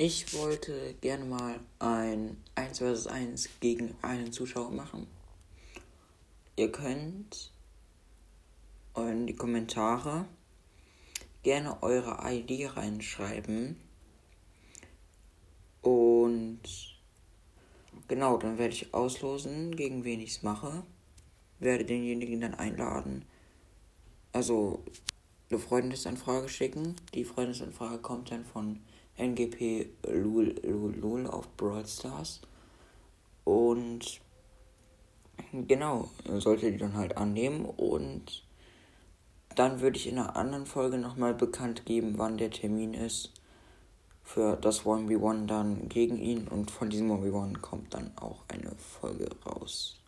ich wollte gerne mal ein 1 vs 1 gegen einen Zuschauer machen. Ihr könnt in die Kommentare gerne eure ID reinschreiben. Und genau, dann werde ich auslosen, gegen wen ich es mache. Werde denjenigen dann einladen. Also eine Freundesanfrage schicken. Die Freundesanfrage kommt dann von NGP Lul, Lul, Lul auf Brawl Stars. Und genau, sollte die dann halt annehmen und dann würde ich in einer anderen Folge nochmal bekannt geben, wann der Termin ist für das 1v1 dann gegen ihn und von diesem 1v1 kommt dann auch eine Folge raus.